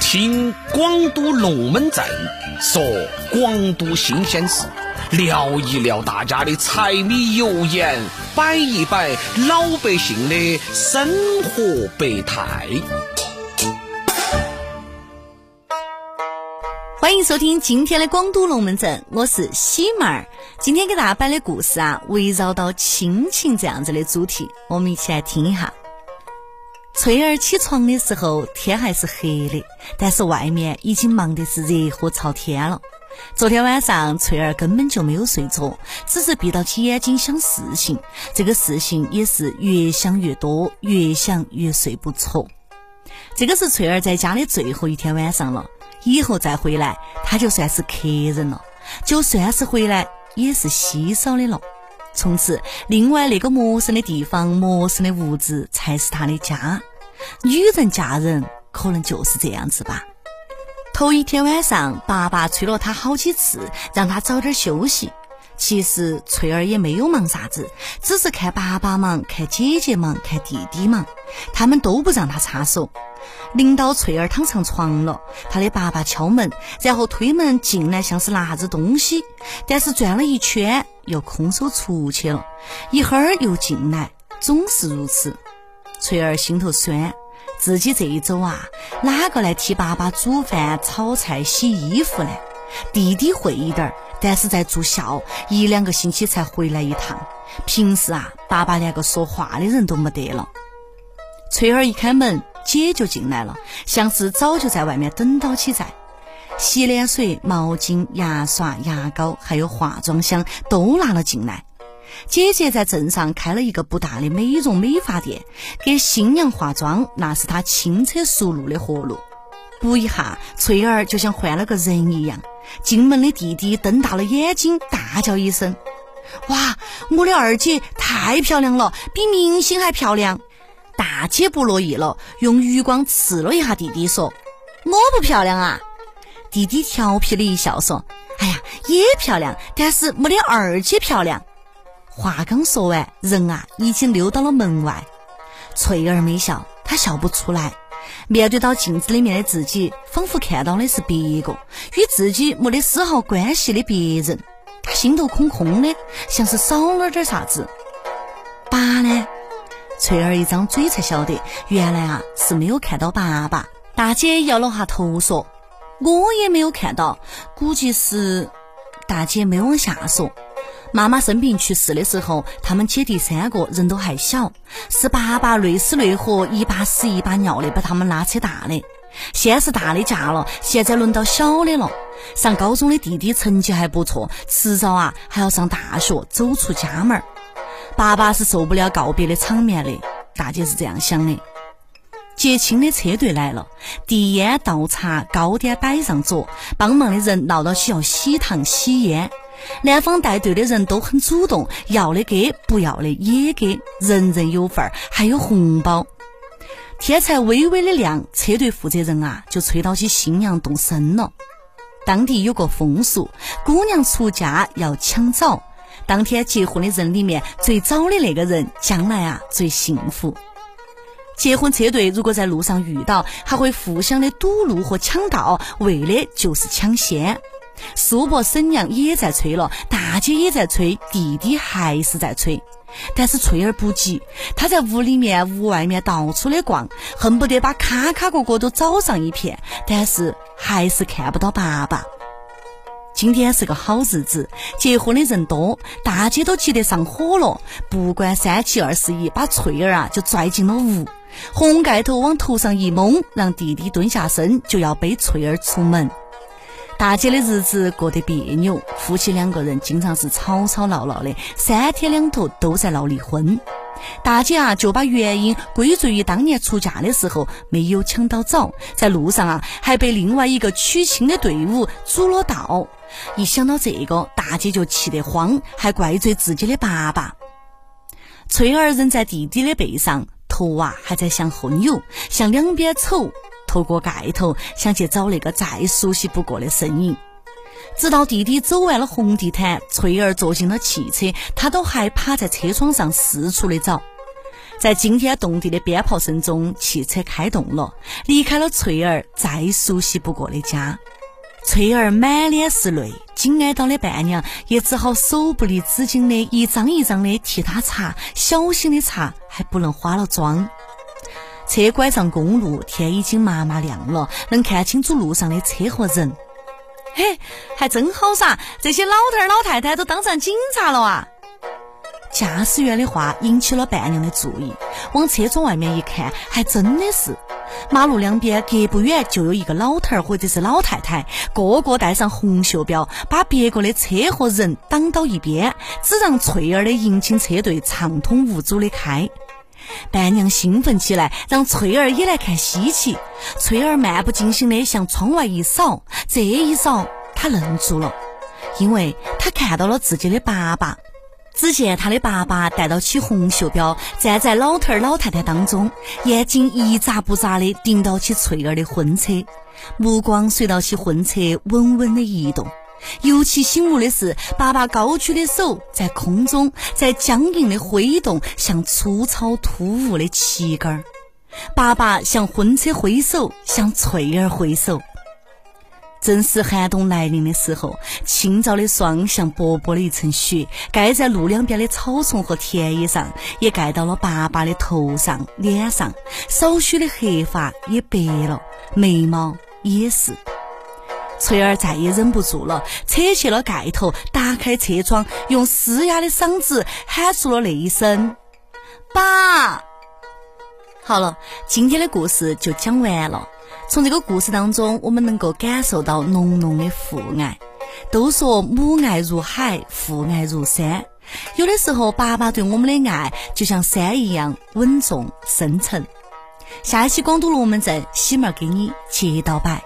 听广都龙门阵说广都新鲜事，聊一聊大家的柴米油盐，摆一摆老百姓的生活百态。欢迎收听今天的广都龙门阵，我是喜妹儿。今天给大家摆的故事啊，围绕到亲情这样子的主题，我们一起来听一下。翠儿起床的时候，天还是黑的，但是外面已经忙得是热火朝天了。昨天晚上，翠儿根本就没有睡着，只是闭到起眼睛想事情。这个事情也是越想越多，越想越睡不着。这个是翠儿在家的最后一天晚上了，以后再回来，她就算是客人了，就算是回来，也是稀少的了。从此，另外那个陌生的地方、陌生的屋子才是她的家。女人嫁人，可能就是这样子吧。头一天晚上，爸爸催了她好几次，让她早点休息。其实翠儿也没有忙啥子，只是看爸爸忙，看姐姐忙，看弟弟忙，他们都不让她插手。临到翠儿躺上床了，她的爸爸敲门，然后推门进来，像是拿啥子东西，但是转了一圈又空手出去了，一会儿又进来，总是如此。翠儿心头酸，自己这一走啊，哪个来替爸爸煮饭、炒菜、洗衣服呢？弟弟会一点儿，但是在住校，一两个星期才回来一趟。平时啊，爸爸连个说话的人都没得了。翠儿一开门，姐就进来了，像是早就在外面等到起在。洗脸水、毛巾、牙刷、牙膏，还有化妆箱都拿了进来。姐姐在镇上开了一个不大的美容美发店，给新娘化妆，那是她轻车熟路的活路。不一下，翠儿就像换了个人一样。进门的弟弟瞪大了眼睛，大叫一声：“哇，我的二姐太漂亮了，比明星还漂亮！”大姐不乐意了，用余光刺了一下弟弟，说：“我不漂亮啊！”弟弟调皮的一笑，说：“哎呀，也漂亮，但是没得二姐漂亮。”话刚说完，人啊已经溜到了门外。翠儿没笑，她笑不出来。面对到镜子里面的自己，仿佛看到的是别个与自己没得丝毫关系的别人。她心头空空的，像是少了点啥子。爸呢？翠儿一张嘴才晓得，原来啊是没有看到爸爸。大姐摇了下头说：“我也没有看到，估计是……”大姐没往下说。妈妈生病去世的时候，他们姐弟三个人都还小，是爸爸累死累活一把屎一把尿的把他们拉扯大的。先是大的嫁了，现在轮到小的了。上高中的弟弟成绩还不错，迟早啊还要上大学，走出家门儿。爸爸是受不了告别的场面的，大姐是这样想的。接亲的车队来了，递烟倒茶，糕点摆上桌，帮忙的人闹到起要喜糖喜烟。男方带队的人都很主动，要的给，不要的也给，人人有份儿，还有红包。天才微微的亮，车队负责人啊就催到起新娘动身了。当地有个风俗，姑娘出嫁要抢早，当天结婚的人里面最早的那个人，将来啊最幸福。结婚车队如果在路上遇到，还会互相的堵路和抢道，为的就是抢先。叔伯婶娘也在催了，大姐也在催，弟弟还是在催。但是翠儿不急，她在屋里面、屋外面到处的逛，恨不得把卡卡角角都找上一片，但是还是看不到爸爸。今天是个好日子，结婚的人多，大姐都急得上火了，不管三七二十一，把翠儿啊就拽进了屋，红盖头往头上一蒙，让弟弟蹲下身，就要背翠儿出门。大姐的日子过得别扭，夫妻两个人经常是吵吵闹闹的，三天两头都在闹离婚。大姐啊，就把原因归罪于当年出嫁的时候没有抢到早，在路上啊还被另外一个娶亲的队伍阻了道。一想到这个，大姐就气得慌，还怪罪自己的爸爸。翠儿人在弟弟的背上，头啊还在向后扭，向两边瞅。透过盖头，想去找那个再熟悉不过的身影。直到弟弟走完了红地毯，翠儿坐进了汽车，他都还趴在车窗上四处的找。在惊天动地的鞭炮声中，汽车开动了，离开了翠儿再熟悉不过的家。翠儿满脸是泪，紧挨到的伴娘也只好手不离纸巾的一张一张的替她擦，小心的擦，还不能花了妆。车拐上公路，天已经麻麻亮了，能看清楚路上的车和人。嘿，还真好噻！这些老头儿老太太都当上警察了啊！驾驶员的话引起了伴娘的注意，往车窗外面一看，还真的是。马路两边隔不远就有一个老头儿或者是老太太，个个带上红袖标，把别个的车和人挡到一边，只让翠儿的迎亲车队畅通无阻的开。伴娘兴奋起来，让翠儿也来看稀奇。翠儿漫不经心的向窗外一扫，这一扫，她愣住了，因为她看到了自己的爸爸。只见他的爸爸带到起红袖标，站在老头儿老太太当中，眼睛一眨不眨的盯到起翠儿的婚车，目光随到起婚车稳稳的移动。尤其醒目的是，爸爸高举的手在空中在僵硬的挥动，像粗糙突兀的旗杆儿。爸爸向婚车挥手，向翠儿挥手。正是寒冬来临的时候，清早的霜像薄薄的一层雪，盖在路两边的草丛和田野上，也盖到了爸爸的头上、脸上。少许的黑发也白了，眉毛也是。翠儿再也忍不住了，扯起了盖头，打开车窗，用嘶哑的嗓子喊出了那一声：“爸！”好了，今天的故事就讲完了。从这个故事当中，我们能够感受到浓浓的父爱。都说母爱如海，父爱如山。有的时候，爸爸对我们的爱就像山一样稳重深沉。下一期广东龙门阵，喜妹儿给你接到摆。